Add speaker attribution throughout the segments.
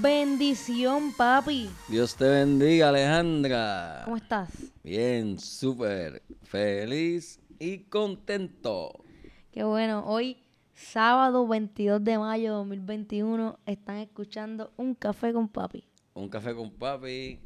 Speaker 1: Bendición, papi.
Speaker 2: Dios te bendiga, Alejandra.
Speaker 1: ¿Cómo estás?
Speaker 2: Bien, súper feliz y contento.
Speaker 1: Qué bueno. Hoy, sábado 22 de mayo de 2021, están escuchando Un Café con Papi.
Speaker 2: Un café con papi,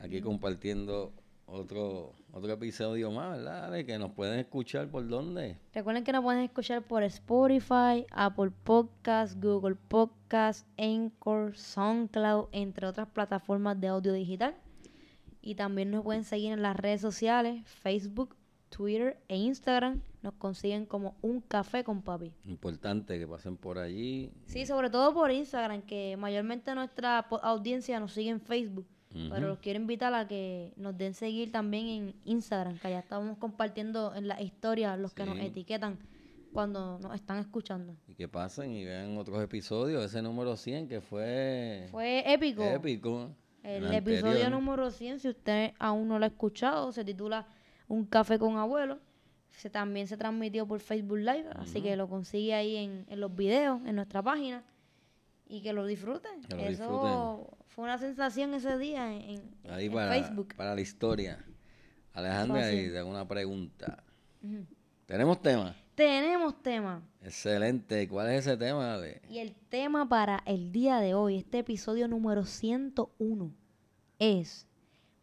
Speaker 2: aquí compartiendo otro, otro episodio más, ¿verdad? Que nos pueden escuchar por dónde.
Speaker 1: Recuerden que nos pueden escuchar por Spotify, Apple Podcasts, Google Podcasts, Anchor, SoundCloud, entre otras plataformas de audio digital. Y también nos pueden seguir en las redes sociales, Facebook, Twitter e Instagram. Nos consiguen como Un Café con Papi.
Speaker 2: Importante que pasen por allí.
Speaker 1: Sí, sobre todo por Instagram, que mayormente nuestra audiencia nos sigue en Facebook. Pero los quiero invitar a que nos den seguir también en Instagram, que allá estamos compartiendo en las historias los que nos etiquetan cuando nos están escuchando.
Speaker 2: Y que pasen y vean otros episodios. Ese número 100 que fue,
Speaker 1: Fue épico.
Speaker 2: épico.
Speaker 1: El,
Speaker 2: El
Speaker 1: episodio
Speaker 2: anterior.
Speaker 1: número 100, si usted aún no lo ha escuchado, se titula Un café con abuelo. Se, también se transmitió por Facebook Live, así que lo consigue ahí en, en los videos, en nuestra página. Y que lo disfruten.
Speaker 2: Que lo
Speaker 1: Eso
Speaker 2: disfruten.
Speaker 1: fue una sensación ese día en, en-
Speaker 2: Ahí
Speaker 1: en
Speaker 2: para,
Speaker 1: Facebook.
Speaker 2: para la historia. Alejandra, y te hago una pregunta. ¿Tenemos tema?
Speaker 1: Tenemos tema.
Speaker 2: Excelente. ¿Cuál es ese tema, Ale?
Speaker 1: Y el tema para el día de hoy, este episodio número 101, es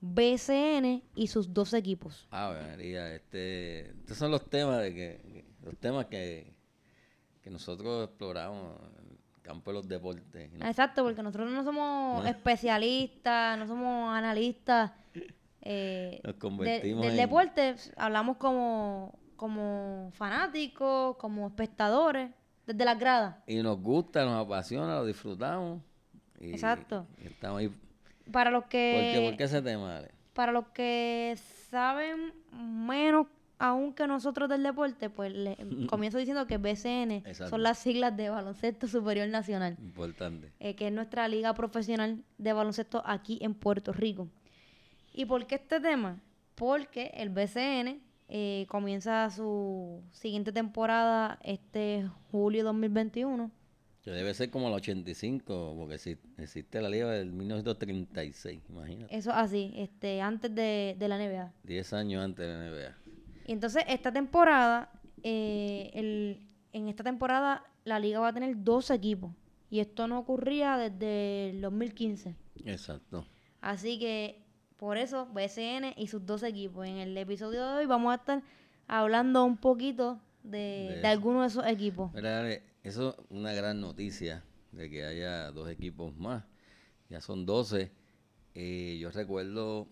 Speaker 1: BCN y sus dos equipos.
Speaker 2: Ah, María, este, estos son los temas de que, los temas que, que nosotros exploramos campo de los deportes. ¿no?
Speaker 1: Exacto, porque nosotros no somos especialistas, no somos analistas eh,
Speaker 2: Nos
Speaker 1: de-
Speaker 2: convertimos
Speaker 1: del
Speaker 2: en-
Speaker 1: deporte, hablamos como, como fanáticos, como espectadores, desde las gradas.
Speaker 2: Y nos gusta, nos apasiona, lo disfrutamos. y-
Speaker 1: Exacto.
Speaker 2: estamos ahí.
Speaker 1: Para los
Speaker 2: ¿Por
Speaker 1: que
Speaker 2: qué, ¿Por qué ese tema, Ale?
Speaker 1: para los que saben menos aún que nosotros del deporte, pues le, comienzo diciendo que BCN
Speaker 2: Exacto.
Speaker 1: son las siglas de Baloncesto Superior Nacional,
Speaker 2: Importante.
Speaker 1: eh, que es nuestra liga profesional de baloncesto aquí en Puerto Rico. ¿Y por qué este tema? Porque el BCN eh, comienza su siguiente temporada este julio 2021.
Speaker 2: Que debe ser como el 85, porque exi- existe la liga del 1936, imagínate.
Speaker 1: Eso así, este, antes de, de la NBA.
Speaker 2: 10 años antes de la NBA.
Speaker 1: Y entonces esta temporada, eh, el- en esta temporada la liga va a tener dos equipos. Y esto no ocurría desde el 2015.
Speaker 2: Exacto.
Speaker 1: Así que por eso BCN y sus dos equipos. En el episodio de hoy vamos a estar hablando un poquito de,
Speaker 2: De
Speaker 1: de algunos de esos equipos.
Speaker 2: Mira, eso es una gran noticia de que haya dos equipos más. Ya son 12. Eh, yo recuerdo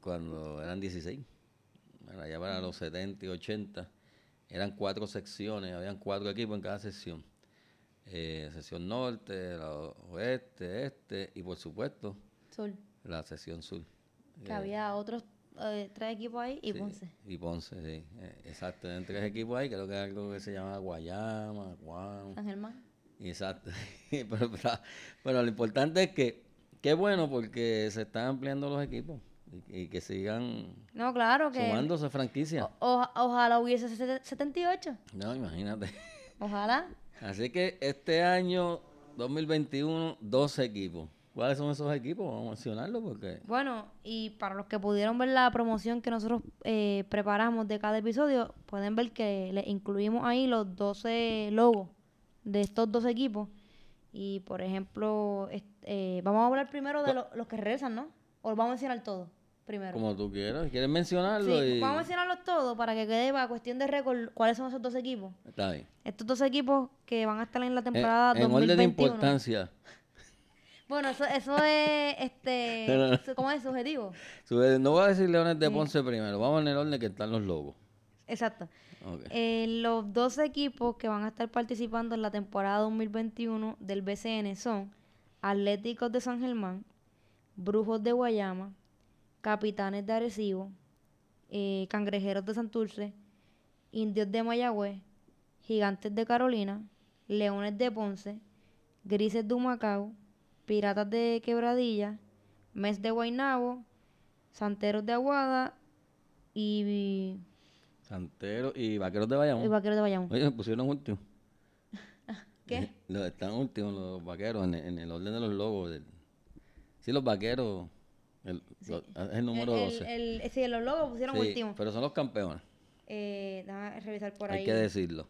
Speaker 2: cuando eran 16, bueno, ya para los 70 y 80, eran cuatro secciones, habían cuatro equipos en cada sección. Eh, sección norte, la oeste, este y por supuesto
Speaker 1: Sol,
Speaker 2: la sección sur.
Speaker 1: que
Speaker 2: Eh,
Speaker 1: había otros eh, tres equipos ahí y
Speaker 2: sí,
Speaker 1: Ponce.
Speaker 2: Y Ponce, sí. Eh, exacto, eran tres equipos ahí, creo que era algo que se llamaba Guayama, Guam.
Speaker 1: San Germán.
Speaker 2: Exacto. pero, pero- pero lo importante es que, qué bueno porque se están ampliando los equipos y, y que sigan
Speaker 1: No, claro que...
Speaker 2: sumándose franquicias.
Speaker 1: o- ojalá hubiese sete- 78.
Speaker 2: No, imagínate.
Speaker 1: Ojalá.
Speaker 2: Así que este año 2021, 12 equipos. ¿Cuáles son esos equipos? Vamos a mencionarlos porque...
Speaker 1: Bueno, y para los que pudieron ver la promoción que nosotros eh, preparamos de cada episodio, pueden ver que le incluimos ahí los 12 logos de estos dos equipos. Y por ejemplo, est- eh, vamos a hablar primero de lo- los que regresan, ¿no? O vamos a mencionar todos primero.
Speaker 2: Como tú quieras. ¿Quieres mencionarlo?
Speaker 1: Sí,
Speaker 2: y...
Speaker 1: vamos a mencionarlos todos para que quede para cuestión de récord cuáles son esos dos equipos.
Speaker 2: Está bien.
Speaker 1: Estos dos equipos que van a estar en la
Speaker 2: En,
Speaker 1: temporada
Speaker 2: en orden de
Speaker 1: 2021.
Speaker 2: importancia.
Speaker 1: Bueno, eso, eso es, este,
Speaker 2: No,
Speaker 1: ¿cómo es? Subjetivo.
Speaker 2: No voy a decir Leones de Ponce primero. Vamos en el orden que están los logos.
Speaker 1: Exacto. Eh, los dos equipos que van a estar participando en la temporada 2021 del BCN son Atléticos de San Germán, Brujos de Guayama, Capitanes de Arecibo, eh, Cangrejeros de Santurce, Indios de Mayagüez, Gigantes de Carolina, Leones de Ponce, Grises de Humacao, Piratas de Quebradilla, Mes de Guaynabo, Santeros de Aguada y,
Speaker 2: Santero y Vaqueros de Bayamón.
Speaker 1: y Vaqueros de Bayamón.
Speaker 2: Oye, me pusieron último.
Speaker 1: ¿Qué?
Speaker 2: Los, están últimos los vaqueros en, en el orden de los logos. del- sí, los vaqueros. El, lo- es el número
Speaker 1: El-
Speaker 2: 12.
Speaker 1: el- el- sí, los logos pusieron
Speaker 2: Sí,
Speaker 1: último.
Speaker 2: pero son los campeones,
Speaker 1: Eh, déjame revisar por
Speaker 2: hay
Speaker 1: ahí.
Speaker 2: que decirlo.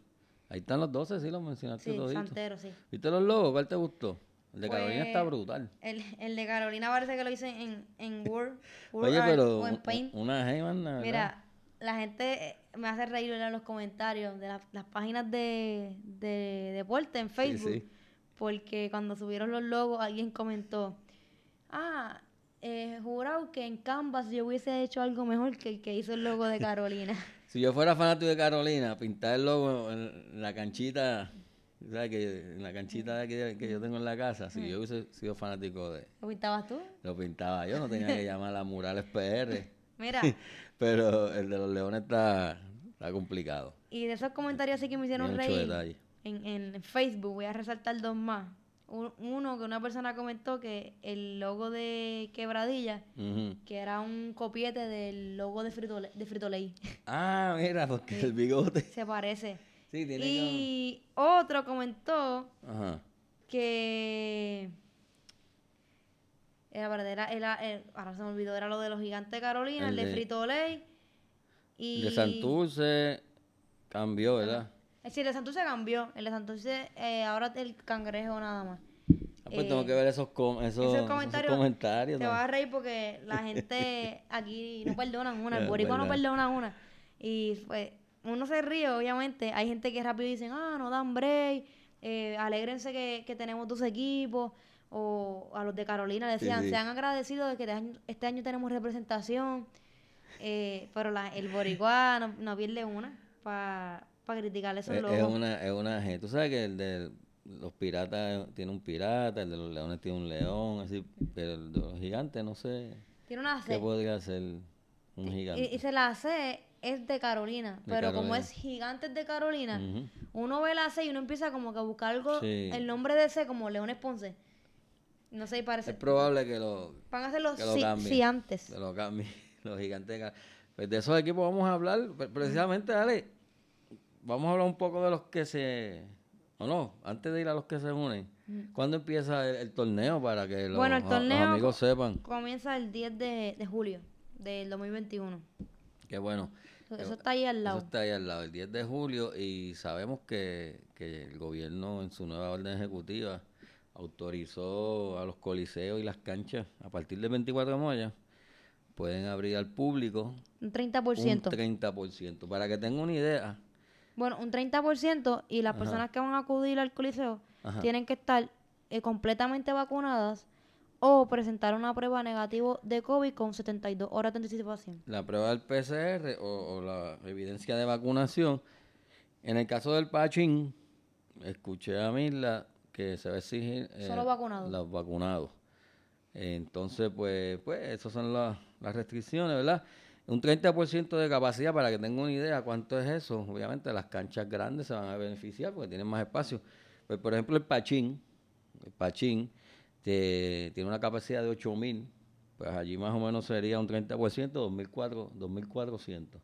Speaker 2: Ahí están los 12, sí, los mencionaste
Speaker 1: Sí,
Speaker 2: toditos.
Speaker 1: Santero, sí.
Speaker 2: ¿Viste los logos? ¿Cuál te gustó? El de Carolina está
Speaker 1: Pues,
Speaker 2: brutal.
Speaker 1: El, el de Carolina parece que lo hice en, en Word, Word
Speaker 2: Oye,
Speaker 1: Art
Speaker 2: pero
Speaker 1: o en Paint.
Speaker 2: una.
Speaker 1: Mira, la gente eh, me hace reír en los comentarios de la- las páginas de, de deporte en Facebook.
Speaker 2: sí.
Speaker 1: Porque cuando subieron los logos, alguien comentó: Ah, eh, jurado que en Canvas yo hubiese hecho algo mejor que el que hizo el logo de Carolina.
Speaker 2: Si yo fuera fanático de Carolina, pintar el logo en la canchita, ¿sabes? Que, en la canchita de aquí que yo tengo en la casa, si yo hubiese sido fanático de...
Speaker 1: ¿Lo pintabas tú?
Speaker 2: Lo pintaba yo, no tenía que llamar a Murales PR.
Speaker 1: Mira,
Speaker 2: Pero el de los leones está, está complicado.
Speaker 1: y de esos comentarios sí que me hicieron
Speaker 2: Tiene mucho
Speaker 1: reír.
Speaker 2: detalle.
Speaker 1: en, en Facebook voy a resaltar dos más. Un- Uno que una persona comentó que el logo de Quebradilla, que era un copiete del logo de Frito, de Frito Lay.
Speaker 2: Ah, mira, porque el bigote.
Speaker 1: Se parece.
Speaker 2: Sí, tiene
Speaker 1: Y otro comentó.
Speaker 2: Ajá.
Speaker 1: que era verdadera, era, eh, ahora se me olvidó, era lo de los gigantes de Carolina, el,
Speaker 2: El
Speaker 1: de
Speaker 2: de-
Speaker 1: Frito Lay. Y
Speaker 2: El de Santurce cambió, ¿verdad?
Speaker 1: Eh, Sí, el de Santurce cambió. El de Santurce eh, ahora el cangrejo nada más.
Speaker 2: Ah, pues
Speaker 1: Eh,
Speaker 2: tengo que ver esos, com- esos,
Speaker 1: Esos
Speaker 2: esos
Speaker 1: comentarios, te vas a reír porque la gente aquí no perdonan una, el
Speaker 2: Es
Speaker 1: boricua no perdona una. Y pues uno se ríe, obviamente. Hay gente que rápido dicen, ah, no dan break, eh, alégrense que, que tenemos dos equipos. O a los de Carolina le
Speaker 2: Sí,
Speaker 1: decían,
Speaker 2: sí.
Speaker 1: sean agradecidos de que este año, este año tenemos representación. Eh, pero la, el boricua no, no pierde una para criticar esos
Speaker 2: Es,
Speaker 1: logos.
Speaker 2: es una, es una gente. Tú sabes que el de los piratas tiene un pirata, el de los leones tiene un león, así, pero el de los gigantes no sé
Speaker 1: Tiene una
Speaker 2: qué
Speaker 1: C.
Speaker 2: podría ser un
Speaker 1: Y,
Speaker 2: gigante.
Speaker 1: y se la C es de Carolina,
Speaker 2: De
Speaker 1: pero como es Gigantes de Carolina, uno ve la C y uno empieza como que a buscar algo,
Speaker 2: Sí.
Speaker 1: el nombre de C como Leones Ponce. No sé, y parece.
Speaker 2: Es probable que lo,
Speaker 1: Van a ser los
Speaker 2: que lo
Speaker 1: sí,
Speaker 2: cambien.
Speaker 1: sí antes.
Speaker 2: que lo cambien, los gigantes. de Pues de esos equipos vamos a hablar, pre- precisamente, dale, vamos a hablar un poco de los que se... O no, antes de ir a los que se unen, ¿cuándo empieza el, el torneo para que los,
Speaker 1: Bueno, el
Speaker 2: a-
Speaker 1: torneo
Speaker 2: los amigos sepan?
Speaker 1: Comienza el 10 de, de julio del 2021.
Speaker 2: Que bueno,
Speaker 1: Eso, está ahí al lado.
Speaker 2: Eso está ahí al lado, el 10 de julio, y sabemos que, que el gobierno en su nueva orden ejecutiva autorizó a los coliseos y las canchas a partir del 24 de mayo, pueden abrir al público
Speaker 1: Un 30%.
Speaker 2: un 30%. Para que tengan una idea,
Speaker 1: Bueno, un 30% y las personas que van a acudir al coliseo
Speaker 2: Ajá.
Speaker 1: tienen que estar eh, completamente vacunadas o presentar una prueba negativa de COVID con 72 horas de anticipación.
Speaker 2: la prueba del PCR o, o la evidencia de vacunación, en el caso del Pachín, escuché a Mirla que se va a exigir eh,
Speaker 1: Solo vacunados.
Speaker 2: los vacunados. Entonces, pues, pues esas son las, las restricciones, ¿verdad? Un 30% de capacidad, para que tengan una idea cuánto es eso. Obviamente las canchas grandes se van a beneficiar porque tienen más espacio. Pues, por ejemplo, el Pachín, el Pachín tiene una capacidad de 8.000, pues allí más o menos sería un 30%, 2.400. 2.400.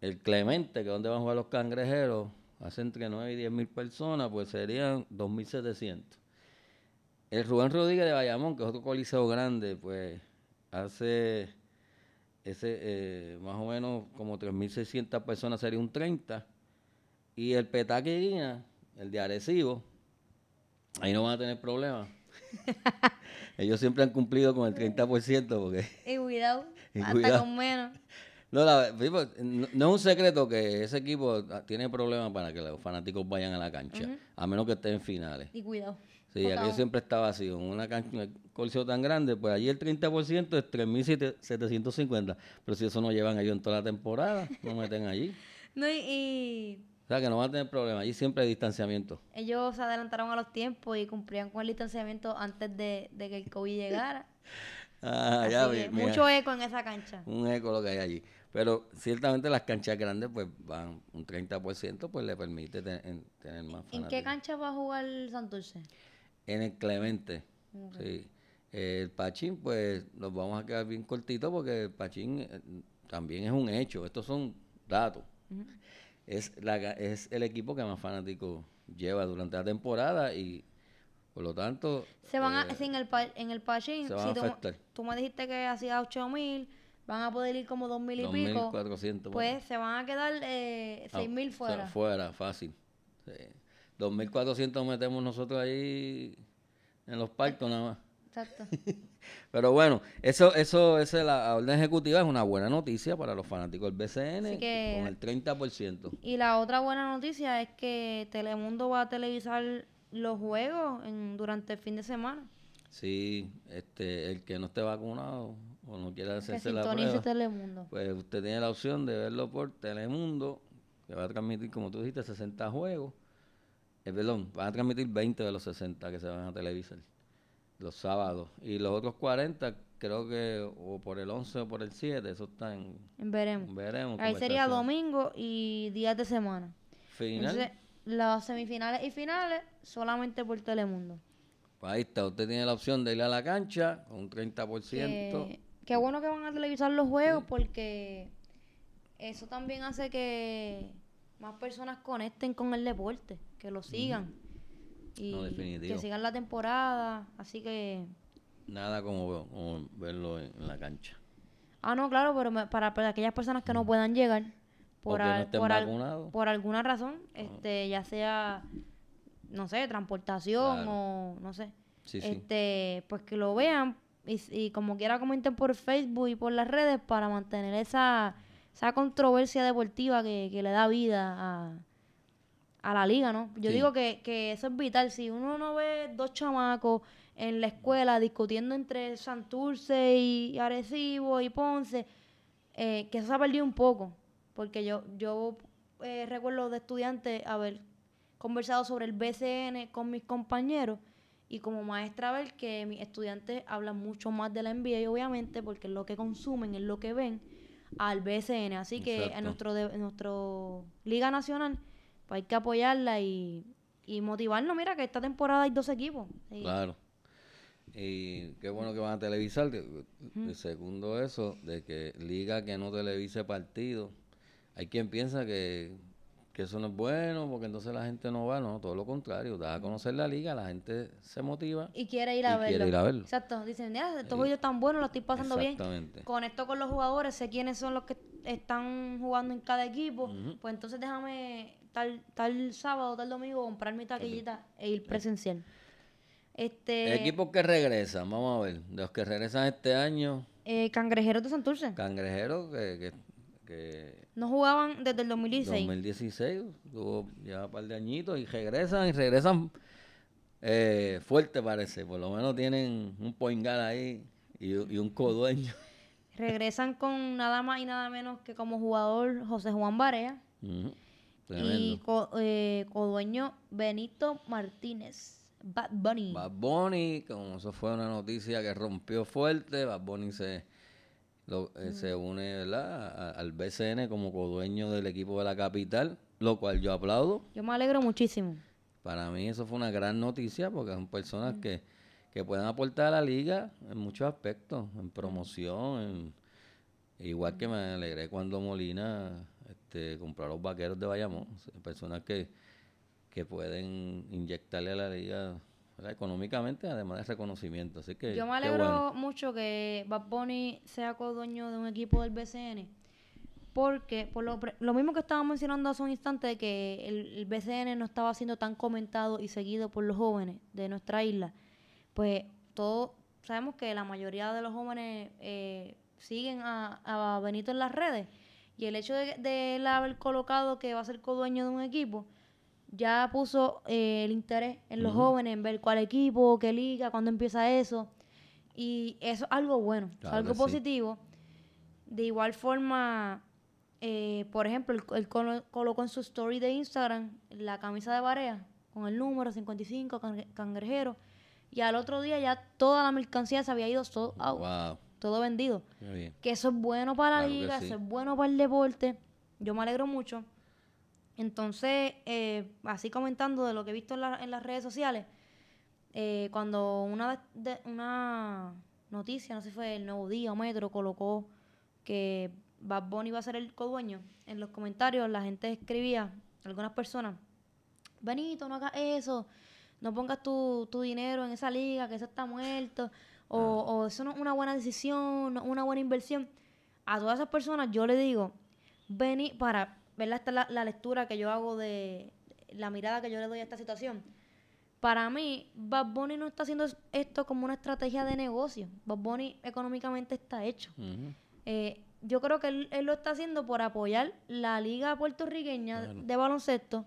Speaker 2: El Clemente, que es donde van a jugar los cangrejeros, hace entre 9 y 10 mil personas, pues serían 2.700. El Rubén Rodríguez de Bayamón, que es otro coliseo grande, pues hace ese eh, más o menos como 3.600 personas, sería un 30. Y el Petaque Guina, el de Arecibo, ahí no van a tener problemas. Ellos siempre han cumplido con el 30% porque...
Speaker 1: Y cuidado,
Speaker 2: Y
Speaker 1: hasta
Speaker 2: cuidado.
Speaker 1: con menos.
Speaker 2: No, la- pues, no, no es un secreto que ese equipo ah, tiene problemas para que los fanáticos vayan a la cancha, a menos que estén en finales.
Speaker 1: Y cuidado.
Speaker 2: Sí, aquello siempre está vacío. En una cancha, un coliseo tan grande, pues allí el 30% es 3.750. Pero si eso no llevan ellos en toda la temporada, no meten allí.
Speaker 1: No, y, y
Speaker 2: O sea que no van a tener problemas. Allí siempre hay distanciamiento.
Speaker 1: ellos se adelantaron a los tiempos y cumplían con el distanciamiento antes de, de que el COVID llegara.
Speaker 2: Ah, ya vi,
Speaker 1: mucho eco en esa cancha.
Speaker 2: un eco lo que hay allí. Pero ciertamente las canchas grandes, pues van un 30%, pues le permite te- en- tener más
Speaker 1: ¿En qué
Speaker 2: fanáticos.
Speaker 1: cancha va a jugar Santurce?
Speaker 2: En el Clemente, sí. El Pachín, pues nos vamos a quedar bien cortitos porque el Pachín eh, también es un hecho. Estos son datos. es, la, es el equipo que más fanáticos lleva durante la temporada y por lo tanto
Speaker 1: Se van a,
Speaker 2: eh,
Speaker 1: si en el, en el Pachín,
Speaker 2: se van a
Speaker 1: si tú, me dijiste que hacía 8 mil, van a poder ir como 2 mil y pico,
Speaker 2: 2.400. por ahí.
Speaker 1: pues se van a quedar eh,
Speaker 2: Ah,
Speaker 1: 6 mil
Speaker 2: o sea,
Speaker 1: fuera.
Speaker 2: fuera, fácil. Sí. 2.400 metemos nosotros ahí en los partos nada más.
Speaker 1: Exacto.
Speaker 2: Pero bueno, eso, eso, esa es la orden ejecutiva es una buena noticia para los fanáticos del BCN
Speaker 1: que-
Speaker 2: con el 30%.
Speaker 1: Y la otra buena noticia es que Telemundo va a televisar los juegos en, durante el fin de semana.
Speaker 2: Sí, este, el que no esté vacunado o no quiera hacerse la prueba,
Speaker 1: Telemundo.
Speaker 2: pues usted tiene la opción de verlo por Telemundo, que va a transmitir, como tú dijiste, 60 juegos. Eh, perdón, van a transmitir 20 de los 60 que se van a televisar los sábados. Y los otros 40, creo que o por el 11 o por el 7, eso está en...
Speaker 1: Veremos.
Speaker 2: Veremos.
Speaker 1: Ahí sería domingo y días de semana.
Speaker 2: Final.
Speaker 1: Entonces, las semifinales y finales solamente por Telemundo.
Speaker 2: Pues ahí está, usted tiene la opción de ir a la cancha con un 30%.
Speaker 1: Que- Qué bueno que van a televisar los juegos porque eso también hace que más personas conecten con el deporte, que lo sigan. Y
Speaker 2: No, definitivo.
Speaker 1: que sigan la temporada. Así que.
Speaker 2: Nada como, como verlo en, en la cancha.
Speaker 1: Ah, no, claro, pero me- para, para aquellas personas que no puedan llegar por,
Speaker 2: no
Speaker 1: al-
Speaker 2: estén
Speaker 1: por, al- por alguna razón, este ya sea, no sé, transportación
Speaker 2: Claro.
Speaker 1: o no sé.
Speaker 2: Sí, sí.
Speaker 1: este pues que lo vean y, y como quiera comenten por Facebook y por las redes para mantener esa, esa controversia deportiva que, que le da vida a, a la liga, ¿no? Yo
Speaker 2: Sí.
Speaker 1: digo que, que eso es vital. Si uno no ve dos chamacos en la escuela discutiendo entre Santurce y Arecibo y Ponce, eh, que eso se ha perdido un poco. Porque yo, yo eh, recuerdo de estudiante haber conversado sobre el BCN con mis compañeros y como maestra ver que mis estudiantes hablan mucho más de la NBA, obviamente, porque es lo que consumen, es lo que ven al BCN. Así que
Speaker 2: Exacto.
Speaker 1: en nuestro, de- en nuestro Liga Nacional pues hay que apoyarla y, y motivarnos. Mira que esta temporada hay dos equipos.
Speaker 2: Claro. Y qué bueno que van a televisar. y segundo eso, de que liga que no televise partidos. Hay quien piensa que, que eso no es bueno porque entonces la gente no va. No, todo lo contrario. Da a conocer la liga, la gente se motiva.
Speaker 1: y quiere ir a
Speaker 2: Y
Speaker 1: verlo.
Speaker 2: quiere ir a verlo.
Speaker 1: Exacto. Dicen, mira, estos videos están buenos, lo estoy pasando bien.
Speaker 2: Exactamente.
Speaker 1: Conecto con los jugadores, sé quiénes son los que están jugando en cada equipo. Pues entonces déjame tal, tal sábado, tal domingo comprar mi taquillita e ir presencial. Este,
Speaker 2: Equipos que regresan, vamos a ver. De los que regresan este año,
Speaker 1: eh, Cangrejeros de Santurce.
Speaker 2: Cangrejeros que, que, que
Speaker 1: No jugaban desde el 2016.
Speaker 2: 2016, tuvo ya un par de añitos y regresan y regresan eh, fuerte parece, por lo menos tienen un poingal ahí y, y un codueño.
Speaker 1: Regresan con nada más y nada menos que como jugador José Juan Barea y co- eh, codueño Benito Martínez. Bad Bunny.
Speaker 2: Bad Bunny, como eso fue una noticia que rompió fuerte, Bad Bunny se, lo- eh, se une ¿verdad? a- al BCN como codueño del equipo de la capital, lo cual yo aplaudo.
Speaker 1: Yo me alegro muchísimo.
Speaker 2: Para mí eso fue una gran noticia porque son personas que, que pueden aportar a la liga en muchos aspectos, en promoción, en- igual que me alegré cuando Molina este, compró a los vaqueros de Bayamón, personas que, que pueden inyectarle a la liga ¿verdad? económicamente, además de reconocimiento. Así que
Speaker 1: Yo me alegro
Speaker 2: bueno.
Speaker 1: mucho que Bad Bunny sea codueño de un equipo del BCN. Porque, por lo, lo mismo que estaba mencionando hace un instante, de que el, el BCN no estaba siendo tan comentado y seguido por los jóvenes de nuestra isla, pues todos sabemos que la mayoría de los jóvenes eh, siguen a, a Benito en las redes. Y el hecho de, de él haber colocado que va a ser codueño de un equipo, ya puso eh, el interés en los jóvenes, en ver cuál equipo, qué liga, cuándo empieza eso. Y eso es algo bueno,
Speaker 2: Claro
Speaker 1: algo
Speaker 2: sí.
Speaker 1: positivo. De igual forma, eh, por ejemplo, colo- colocó en su story de Instagram la camisa de Barea con el número 55, cangre- cangrejero. y al otro día ya toda la mercancía se había ido todo, out,
Speaker 2: Wow,
Speaker 1: todo vendido. Que eso es bueno para la
Speaker 2: Claro
Speaker 1: liga,
Speaker 2: sí.
Speaker 1: eso es bueno para el deporte. Yo me alegro mucho. Entonces, eh, así comentando de lo que he visto en, la- en las redes sociales, eh, cuando una, de- una noticia, no sé si fue el Nuevo Día o Metro, colocó que Bad Bunny iba a ser el codueño, en los comentarios la gente escribía, algunas personas, Benito, no hagas eso, no pongas tu, tu dinero en esa liga, que eso está muerto, o, o eso no es una buena decisión, no es una buena inversión. A todas esas personas yo le digo, vení para, ¿verdad? Esta es la, la lectura que yo hago de la mirada que yo le doy a esta situación. Para mí, Bad Bunny no está haciendo es- esto como una estrategia de negocio. Bad Bunny económicamente está hecho. Eh, yo creo que él, él lo está haciendo por apoyar la liga puertorriqueña
Speaker 2: Claro.
Speaker 1: de baloncesto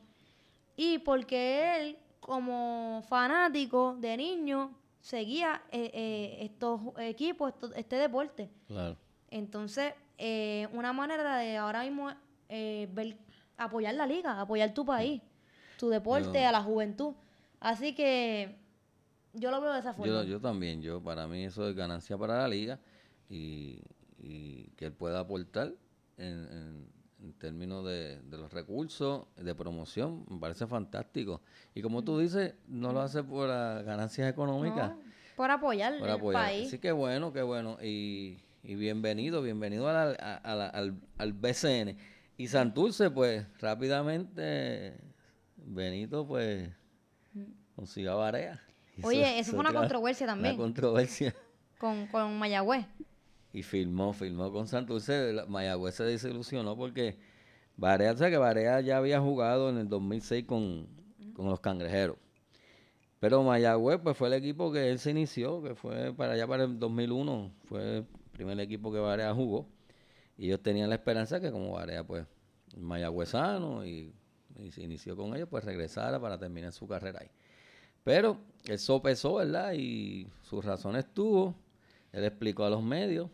Speaker 1: y porque él, como fanático de niño, seguía eh, eh, estos equipos, esto- este deporte.
Speaker 2: Claro.
Speaker 1: Entonces, eh, una manera de ahora mismo eh, ver, apoyar la liga, apoyar tu país, tu deporte,
Speaker 2: Yo-
Speaker 1: a la juventud. Así que yo lo veo de esa forma.
Speaker 2: Yo, yo también, yo para mí eso es ganancia para la liga y, y que él pueda aportar en, en- en términos de, de los recursos, de promoción, me parece fantástico. Y como tú dices, no lo hace por las ganancias económicas,
Speaker 1: No, por apoyar
Speaker 2: por
Speaker 1: el
Speaker 2: apoyar.
Speaker 1: país.
Speaker 2: Así que bueno, qué bueno. Y, y bienvenido, bienvenido a la- a- a la- al, al BCN. Y Santurce, pues rápidamente, Benito, pues consiguió a Barea. Hizo-
Speaker 1: Oye, eso fue una controversia también.
Speaker 2: Una controversia.
Speaker 1: con, con Mayagüez.
Speaker 2: Y filmó, filmó con Santurce. Mayagüez se desilusionó porque Barea, o sea que Barea ya había jugado en el 2006 con, con los cangrejeros. Pero Mayagüez pues fue el equipo que él se inició, que fue para allá para el 2001, fue el primer equipo que Barea jugó. Y ellos tenían la esperanza que como Barea pues mayagüezano y, y se inició con ellos, pues regresara para terminar su carrera ahí. Pero él sopesó, ¿verdad? Y sus razones tuvo. Él explicó a los medios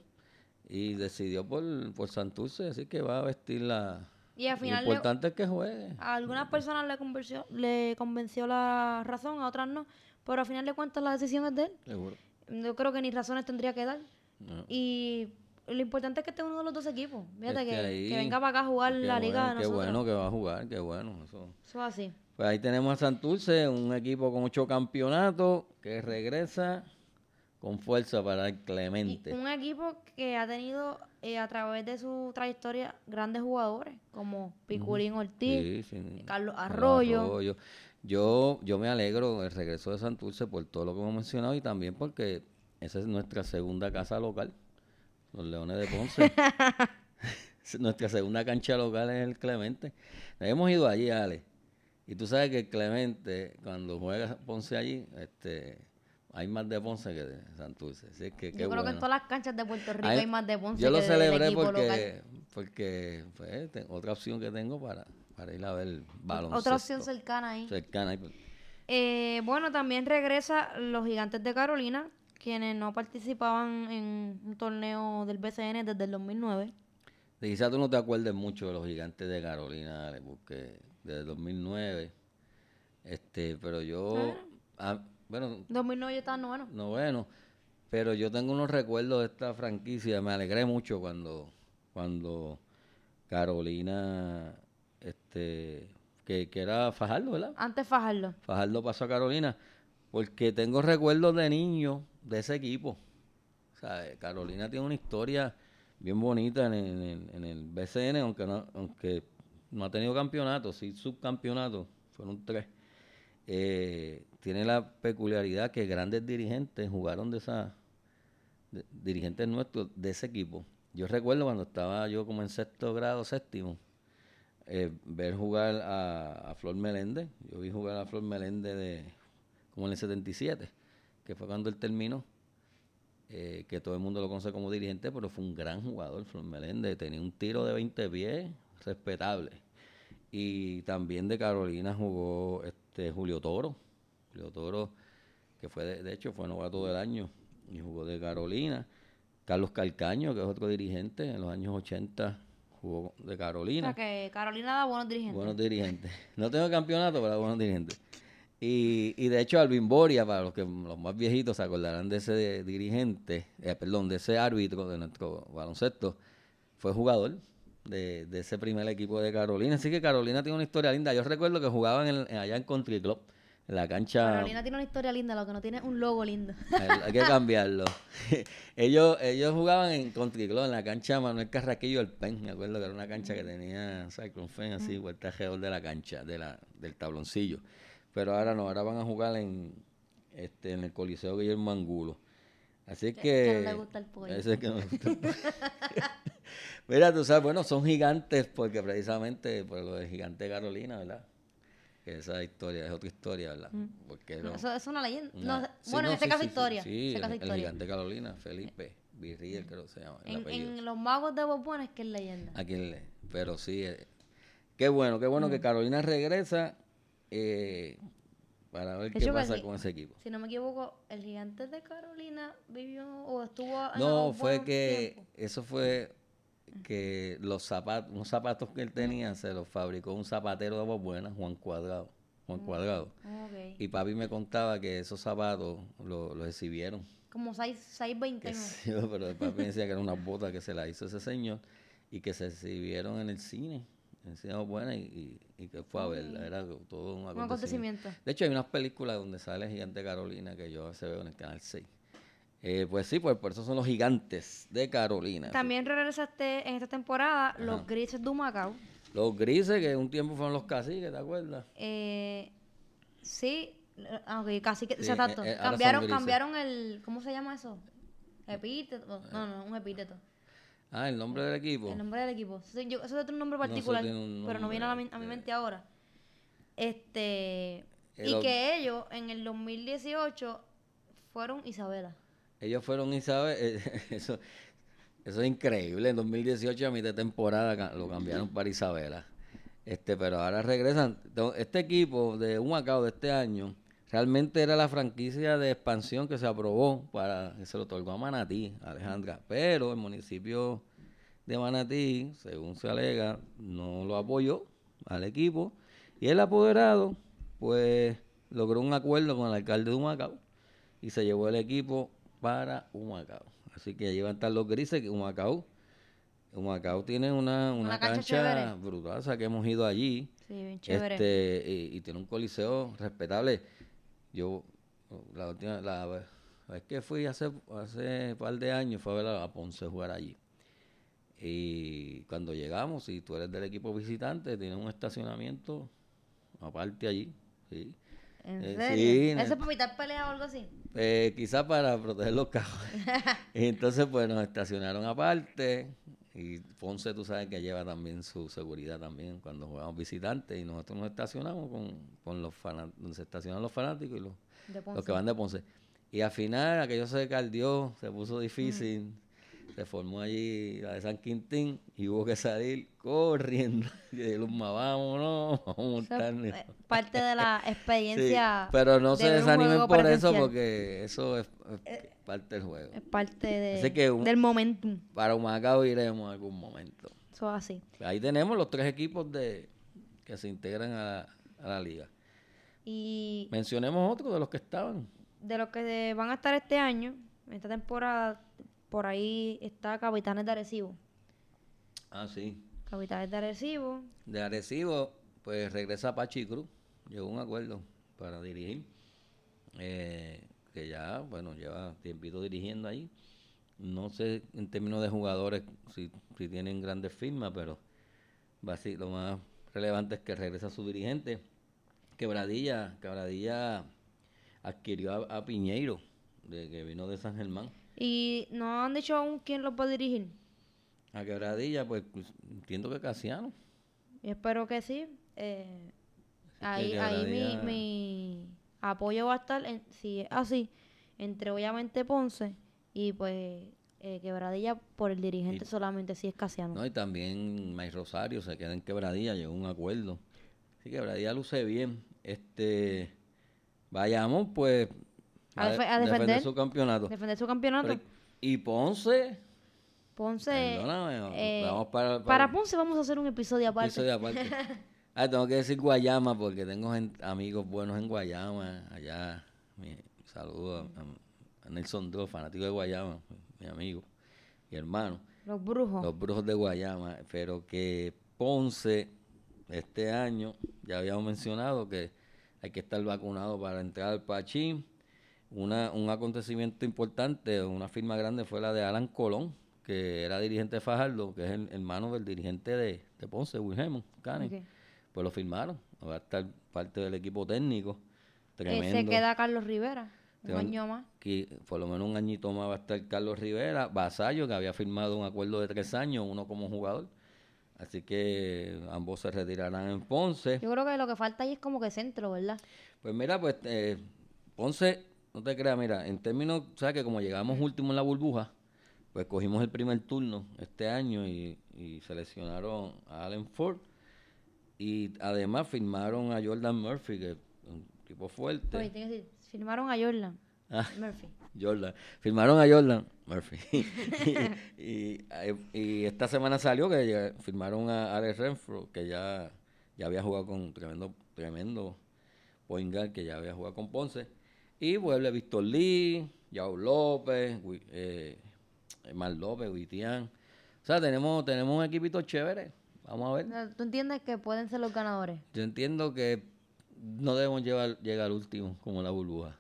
Speaker 2: y decidió por, por Santurce, así que va a vestir la...
Speaker 1: Y al
Speaker 2: Lo
Speaker 1: final le-
Speaker 2: importante es que juegue.
Speaker 1: a algunas personas le convenció, le convenció la razón, a otras no. Pero al final de cuentas la decisión es de él.
Speaker 2: Seguro.
Speaker 1: Yo creo que ni razones tendría que dar.
Speaker 2: No.
Speaker 1: Y lo importante es que esté uno de los dos equipos. Fíjate
Speaker 2: Es
Speaker 1: que,
Speaker 2: ahí-
Speaker 1: que venga para acá a jugar la liga de
Speaker 2: Qué bueno que va a jugar, qué bueno. Eso.
Speaker 1: Eso es así.
Speaker 2: Pues ahí tenemos a Santurce, un equipo con ocho campeonatos que regresa con fuerza para el
Speaker 1: Y
Speaker 2: Clemente.
Speaker 1: un equipo que ha tenido eh, a través de su trayectoria grandes jugadores como Piculín Ortiz,
Speaker 2: Sí, sí.
Speaker 1: Carlos
Speaker 2: Carlos
Speaker 1: Arroyo.
Speaker 2: Yo, yo me alegro del regreso de Santurce por todo lo que hemos mencionado y también porque esa es nuestra segunda casa local, los Leones de Ponce. nuestra segunda cancha local es el Clemente. Hemos ido allí, Ale. Y tú sabes que el Clemente, cuando juega Ponce allí, este, hay más de Ponce que de Santurce. Así que,
Speaker 1: Yo creo que en
Speaker 2: bueno.
Speaker 1: todas las canchas de Puerto Rico
Speaker 2: Ay,
Speaker 1: hay más de Ponce
Speaker 2: Yo lo
Speaker 1: que del
Speaker 2: celebré porque,
Speaker 1: local.
Speaker 2: porque te- otra opción que tengo para, para ir a ver baloncesto.
Speaker 1: Otra opción cercana ahí.
Speaker 2: cercana. ahí, pues.
Speaker 1: Eh, bueno, también regresa los gigantes de Carolina, quienes no participaban en un torneo del BCN desde el 2009.
Speaker 2: De Quizás tú no te acuerdes mucho de los gigantes de Carolina, porque desde 2009, este, pero yo, ah, bueno,
Speaker 1: 2009 yo estaba en noveno.
Speaker 2: no bueno, pero yo tengo unos recuerdos de esta franquicia, me alegré mucho cuando, cuando Carolina, este, que, que era Fajardo, ¿verdad?
Speaker 1: Antes Fajardo.
Speaker 2: Fajardo pasó a Carolina, porque tengo recuerdos de niño de ese equipo. O sea, Carolina tiene una historia bien bonita en en en el BCN, aunque no, aunque no ha tenido campeonato, sí subcampeonatos, fueron tres. Eh, tiene la peculiaridad que grandes dirigentes jugaron de esa, dirigentes nuestros de ese equipo. Yo recuerdo cuando estaba yo como en sexto grado, séptimo, eh, ver jugar a, a Flor Meléndez. Yo vi jugar a Flor Meléndez de, como en el 77, que fue cuando él terminó. eh, que todo el mundo lo conoce como dirigente, pero fue un gran jugador, Flor Meléndez. Tenía un tiro de 20 pies respetable. Y también de Carolina jugó este Julio Toro. Julio Toro, que fue de, de hecho fue novato del año y jugó de Carolina. Carlos Calcaño, que es otro dirigente, en los años 80 jugó de
Speaker 1: O
Speaker 2: Carolina.
Speaker 1: sea que Carolina da buenos dirigentes.
Speaker 2: Buenos dirigentes. No tengo campeonato, pero buenos dirigentes. Y, y de hecho, Alvin Boria, para los que los más viejitos se acordarán de ese dirigente, eh, perdón, de ese árbitro de nuestro baloncesto, fue jugador de, de ese primer equipo de Carolina. Así que Carolina tiene una historia linda. Yo recuerdo que jugaban en- allá en Country Club, en la cancha.
Speaker 1: Carolina tiene una historia linda, lo que no tiene es un logo lindo.
Speaker 2: Hay, hay que cambiarlo. ellos, ellos jugaban en Country Club, en la cancha Manuel Carraquillo del Pen. Me acuerdo que era una cancha que tenía Cyclone Fen así, vuelta alrededor de la cancha, de la, del tabloncillo. Pero ahora no, ahora van a jugar en, este, en el Coliseo Guillermo Angulo. Así que.
Speaker 1: que no le gusta el pollo.
Speaker 2: Ese es que no le gusta el pollo. Mira, tú sabes, bueno, son gigantes porque precisamente por lo de Gigante Carolina, ¿verdad? Que esa historia es otra historia, ¿verdad? Porque
Speaker 1: No,
Speaker 2: no-
Speaker 1: eso es una leyenda.
Speaker 2: una-
Speaker 1: No,
Speaker 2: sí,
Speaker 1: bueno,
Speaker 2: no,
Speaker 1: en este
Speaker 2: sí,
Speaker 1: caso
Speaker 2: sí,
Speaker 1: historia.
Speaker 2: Sí,
Speaker 1: este
Speaker 2: el,
Speaker 1: historia.
Speaker 2: gigante Carolina, Felipe Virriel, creo que se llama.
Speaker 1: En, en los magos de Bob Buena es que es leyenda.
Speaker 2: A quien le. Pero sí, eh, qué bueno, qué bueno que Carolina regresa eh, para ver qué pasa con ese equipo.
Speaker 1: Si no me equivoco, el gigante de Carolina vivió o estuvo
Speaker 2: No, fue que eso fue que los zapatos, unos zapatos que él tenía se los fabricó un zapatero de voz buena, Juan Cuadrado. Juan Cuadrado.
Speaker 1: Ok.
Speaker 2: Y papi me contaba que esos zapatos lo- los exhibieron.
Speaker 1: Como 620
Speaker 2: que sí, pero el papi me decía que era una bota que se la hizo ese señor y que se exhibieron en el cine, en el cine buena y, y- y que fue a verla, era todo un
Speaker 1: un
Speaker 2: acontecimiento. De hecho, hay unas películas donde sale Gigante Carolina que yo veces veo en el Canal 6. Eh, pues sí, pues por eso son los gigantes de Carolina.
Speaker 1: También regresaste en esta temporada los Grises de Humacao.
Speaker 2: Los grises, que un tiempo fueron los caciques, ¿te acuerdas?
Speaker 1: Eh, sí, eh, ah, ok, casi que,
Speaker 2: Sí,
Speaker 1: exacto.
Speaker 2: eh, eh,
Speaker 1: cambiaron, cambiaron el, ¿cómo se llama eso? Epíteto. No, no, un epíteto.
Speaker 2: Ah, el nombre del equipo.
Speaker 1: El nombre del equipo. Yo- eso es otro nombre particular,
Speaker 2: un
Speaker 1: pero no viene a, la mi- a mi mente ahora. Este,
Speaker 2: El
Speaker 1: y
Speaker 2: ob-
Speaker 1: que ellos en el 2018 fueron Isabela.
Speaker 2: Ellos fueron Isabel, eh, eso, eso es increíble. En 2018 a mitad de temporada lo cambiaron para Isabela. Este, pero ahora regresan. Este equipo de Humacao de este año realmente era la franquicia de expansión que se aprobó para que se lo otorgó a Manatí, Alejandra. Pero el municipio de Manatí, según se alega, no lo apoyó al equipo. Y el apoderado, pues, logró un acuerdo con el alcalde de Humacao y se llevó el equipo para Humacao. Así que allí van a estar los grises, que Humacao, Humacao tiene una, una,
Speaker 1: Una cancha
Speaker 2: brutal, o sea que hemos ido allí.
Speaker 1: Sí, bien chévere.
Speaker 2: Este, y, y tiene un coliseo respetable. Yo, la última, la vez que fui hace, hace un par de años, fue a ver a, Ponce jugar allí. Y cuando llegamos, si tú eres del equipo visitante, tiene un estacionamiento aparte allí. ¿sí?
Speaker 1: ¿En
Speaker 2: eh,
Speaker 1: serio?
Speaker 2: sí,
Speaker 1: ¿Eso es para evitar peleas o algo así?
Speaker 2: Eh, quizás para proteger los carros. entonces, pues nos estacionaron aparte. Y Ponce, tú sabes que lleva también su seguridad también cuando jugamos visitantes. Y nosotros nos estacionamos con, con los fanáticos, donde se estacionan los fanáticos y los, los que van de Ponce. Y al final, aquello se caldió, se puso difícil. Se formó allí la de San Quintín y hubo que salir corriendo. Y Luzma, vámonos, vamos a
Speaker 1: Eso es,
Speaker 2: montarnos.
Speaker 1: eh, parte de la
Speaker 2: Sí,
Speaker 1: experiencia.
Speaker 2: pero no
Speaker 1: de
Speaker 2: se desanimen por eso porque eso es, es parte del juego.
Speaker 1: Es parte de,
Speaker 2: que un-
Speaker 1: del momentum.
Speaker 2: Para Humacao iremos en algún momento.
Speaker 1: Eso es así.
Speaker 2: Ahí tenemos los tres equipos de que se integran a la, a la liga.
Speaker 1: Y
Speaker 2: Mencionemos otros de los que estaban.
Speaker 1: de los que van a estar este año, esta temporada, por ahí está Capitanes de Arecibo.
Speaker 2: Ah, sí.
Speaker 1: Capitanes de Arecibo.
Speaker 2: De Arecibo, pues regresa Pachi Cruz. Llegó un acuerdo para dirigir. eh, que ya, bueno, lleva tiempito dirigiendo ahí. No sé en términos de jugadores si, si tienen grandes firmas, pero lo más relevante es que regresa su dirigente. Quebradilla, Quebradilla adquirió a, a Piñeiro, de, que vino de San Germán.
Speaker 1: Y no han dicho aún quién los va a dirigir.
Speaker 2: A Quebradilla, pues pues, entiendo que Casiano.
Speaker 1: Espero que sí. Eh, ahí ahí mi, mi apoyo va a estar, en, si es así, entre obviamente Ponce y pues eh, Quebradilla por el dirigente
Speaker 2: Y-
Speaker 1: solamente, si es Casiano.
Speaker 2: No, y también May Rosario se queda en Quebradilla, llegó a un acuerdo. Sí, Quebradilla luce bien. Este, vayamos pues
Speaker 1: A defe- a defender.
Speaker 2: su campeonato.
Speaker 1: Defender su campeonato.
Speaker 2: Pero, y Ponce,
Speaker 1: Ponce. eh,
Speaker 2: vamos para,
Speaker 1: para Ponce vamos a hacer un episodio aparte.
Speaker 2: episodio aparte. Ah, tengo que decir Guayama porque tengo gen- amigos buenos en Guayama. Allá, mi saludo a, a Nelson Dro, fanático de Guayama, mi amigo y hermano.
Speaker 1: Los brujos.
Speaker 2: Los brujos de Guayama. Pero que Ponce, este año, ya habíamos mencionado que hay que estar vacunado para entrar al Pachín. Una, un acontecimiento importante, una firma grande fue la de Alan Colón, que era dirigente de Fajardo, que es el hermano del dirigente de, de Ponce, Wilhelm Canning.
Speaker 1: Ok.
Speaker 2: Pues lo firmaron. Va a estar parte del equipo técnico.
Speaker 1: Eh,
Speaker 2: Tremendo.
Speaker 1: se queda Carlos Rivera. Un año más.
Speaker 2: que por lo menos un añito más va a estar Carlos Rivera, Vasallo, que había firmado un acuerdo de tres años, uno como jugador. Así que ambos se retirarán en Ponce.
Speaker 1: Yo creo que lo que falta ahí es como que centro, ¿verdad?
Speaker 2: Pues mira, pues eh, Ponce, no te creas, mira, en términos, sabes que como llegamos último en la burbuja, pues cogimos el primer turno este año y, y seleccionaron a Allen Ford. Y además firmaron a Jordan Murphy, que es un tipo fuerte.
Speaker 1: Oye, tiene que decir, firmaron a Jordan
Speaker 2: Ah.
Speaker 1: Murphy.
Speaker 2: Jordan. Firmaron a Jordan Murphy. y, y, y esta semana salió que ya firmaron a Alex Renfro, que ya, ya había jugado con tremendo, tremendo point guard, que ya había jugado con Ponce. Y vuelve Víctor Lee, Yao López, eh, Mar López, Witian. O sea, tenemos, tenemos un equipito chévere. Vamos a ver.
Speaker 1: ¿Tú entiendes que pueden ser los ganadores?
Speaker 2: Yo entiendo que no debemos llevar, llegar último como la burbuja.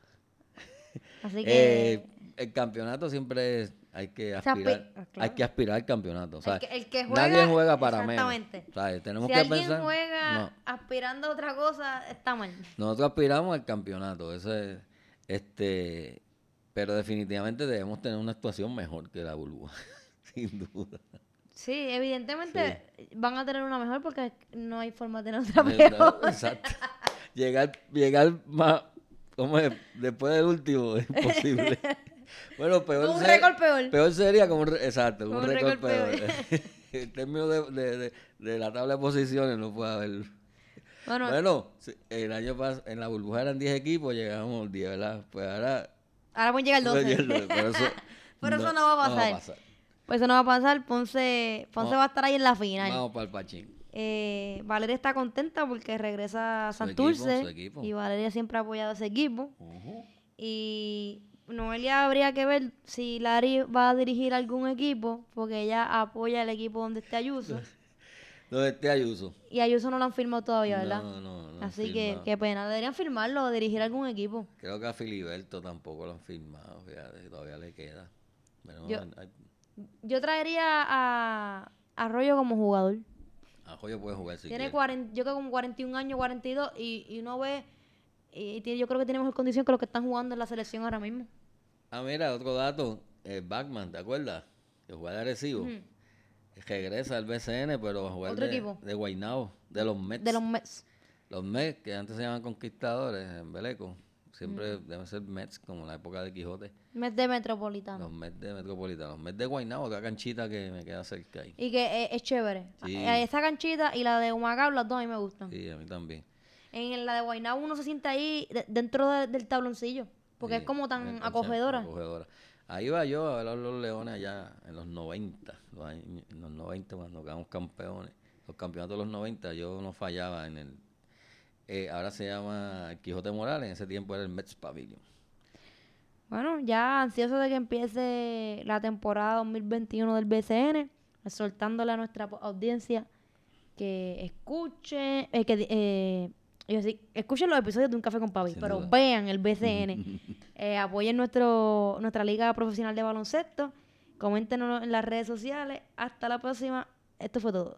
Speaker 1: Así que...
Speaker 2: Eh, el campeonato siempre es- hay que aspirar,
Speaker 1: pi- ah,
Speaker 2: hay que aspirar al campeonato. o sea,
Speaker 1: el, que, el que
Speaker 2: nadie
Speaker 1: juega...
Speaker 2: para menos.
Speaker 1: Exactamente.
Speaker 2: ¿sabes? Tenemos
Speaker 1: si
Speaker 2: que
Speaker 1: alguien
Speaker 2: pensar.
Speaker 1: juega
Speaker 2: no,
Speaker 1: aspirando a otra cosa, está mal.
Speaker 2: nosotros aspiramos al campeonato. Eso es, este, pero definitivamente debemos tener una actuación mejor que la burbuja, sin duda.
Speaker 1: Sí, evidentemente van a tener una mejor porque no hay forma de tener otra
Speaker 2: No,
Speaker 1: peor.
Speaker 2: Exacto. Llegar, llegar más, ¿cómo es? Después del último es imposible. Bueno, peor,
Speaker 1: Un récord peor.
Speaker 2: peor sería como un, exacto, como un, récord, peor.
Speaker 1: peor.
Speaker 2: en términos de, de, de, de la tabla de posiciones no puede haber.
Speaker 1: Bueno,
Speaker 2: Bueno, sí, el año pasado en la burbuja eran 10 equipos, llegamos 10, ¿verdad? Pues ahora...
Speaker 1: ahora pueden llegar 12.
Speaker 2: Pero eso,
Speaker 1: Pero eso no va a pasar. Pues eso no va a pasar. Ponce, Ponce
Speaker 2: Vamos-
Speaker 1: va a estar ahí en la final.
Speaker 2: Vamos para el Pachín.
Speaker 1: Eh, Valeria está contenta porque regresa a Santurce.
Speaker 2: equipo.
Speaker 1: Y Valeria siempre ha apoyado a ese equipo. Y Noelia habría que ver si Lari va a dirigir algún equipo, porque ella apoya el equipo donde esté Ayuso.
Speaker 2: ¿Dónde esté Ayuso?
Speaker 1: y Ayuso no lo han firmado todavía, ¿verdad?
Speaker 2: No, no, no
Speaker 1: Así que qué pena. Deberían firmarlo o dirigir algún equipo.
Speaker 2: Creo que a Filiberto tampoco lo han firmado, fíjate, todavía le queda. Pero
Speaker 1: Yo-
Speaker 2: hay-
Speaker 1: Yo traería a Arroyo como jugador.
Speaker 2: Ajoyo puede jugar si
Speaker 1: tiene
Speaker 2: quiere.
Speaker 1: 40, yo creo como 41 años, 42, y, y uno ve, y tiene, yo creo que tiene mejor condición que los que están jugando en la selección ahora mismo.
Speaker 2: Ah, mira, otro dato. El Backman, ¿te acuerdas? Que juega de Arecibo. Regresa al BCN, pero va a jugar
Speaker 1: ¿Otro
Speaker 2: de,
Speaker 1: equipo?
Speaker 2: de Guaynabo, de los Mets.
Speaker 1: De los Mets.
Speaker 2: Los Mets, que antes se llamaban Conquistadores en Beleco. Siempre deben ser Mets, como en la época de Quijote.
Speaker 1: Mets de Metropolitano.
Speaker 2: Los Mets de Metropolitano. Los Mets de Guaynabo, otra canchita que me queda cerca ahí.
Speaker 1: Y que eh, es chévere.
Speaker 2: Sí.
Speaker 1: Eh, Esa canchita y la de Humacao, las dos a mí me gustan.
Speaker 2: Sí, a mí también.
Speaker 1: En la de Guaynabo uno se siente ahí de- dentro de- del tabloncillo. Porque
Speaker 2: Sí,
Speaker 1: es como tan acogedora.
Speaker 2: acogedora. Ahí iba yo a ver a los Leones allá en los 90, los años- en los 90 cuando quedamos campeones, los campeonatos de los 90, yo no fallaba en el, eh, ahora se llama Quijote Morales, en ese tiempo era el Mets Pavilion.
Speaker 1: Bueno, ya ansioso de que empiece la temporada 2021 del BCN, exhortándole a nuestra audiencia que escuche, eh, que eh, iba a decir, escuchen los episodios de Un Café con Papi,
Speaker 2: Sin
Speaker 1: pero
Speaker 2: duda.
Speaker 1: vean el BCN, eh, apoyen nuestro, nuestra liga profesional de baloncesto, coméntenos en las redes sociales. Hasta la próxima. Esto fue todo.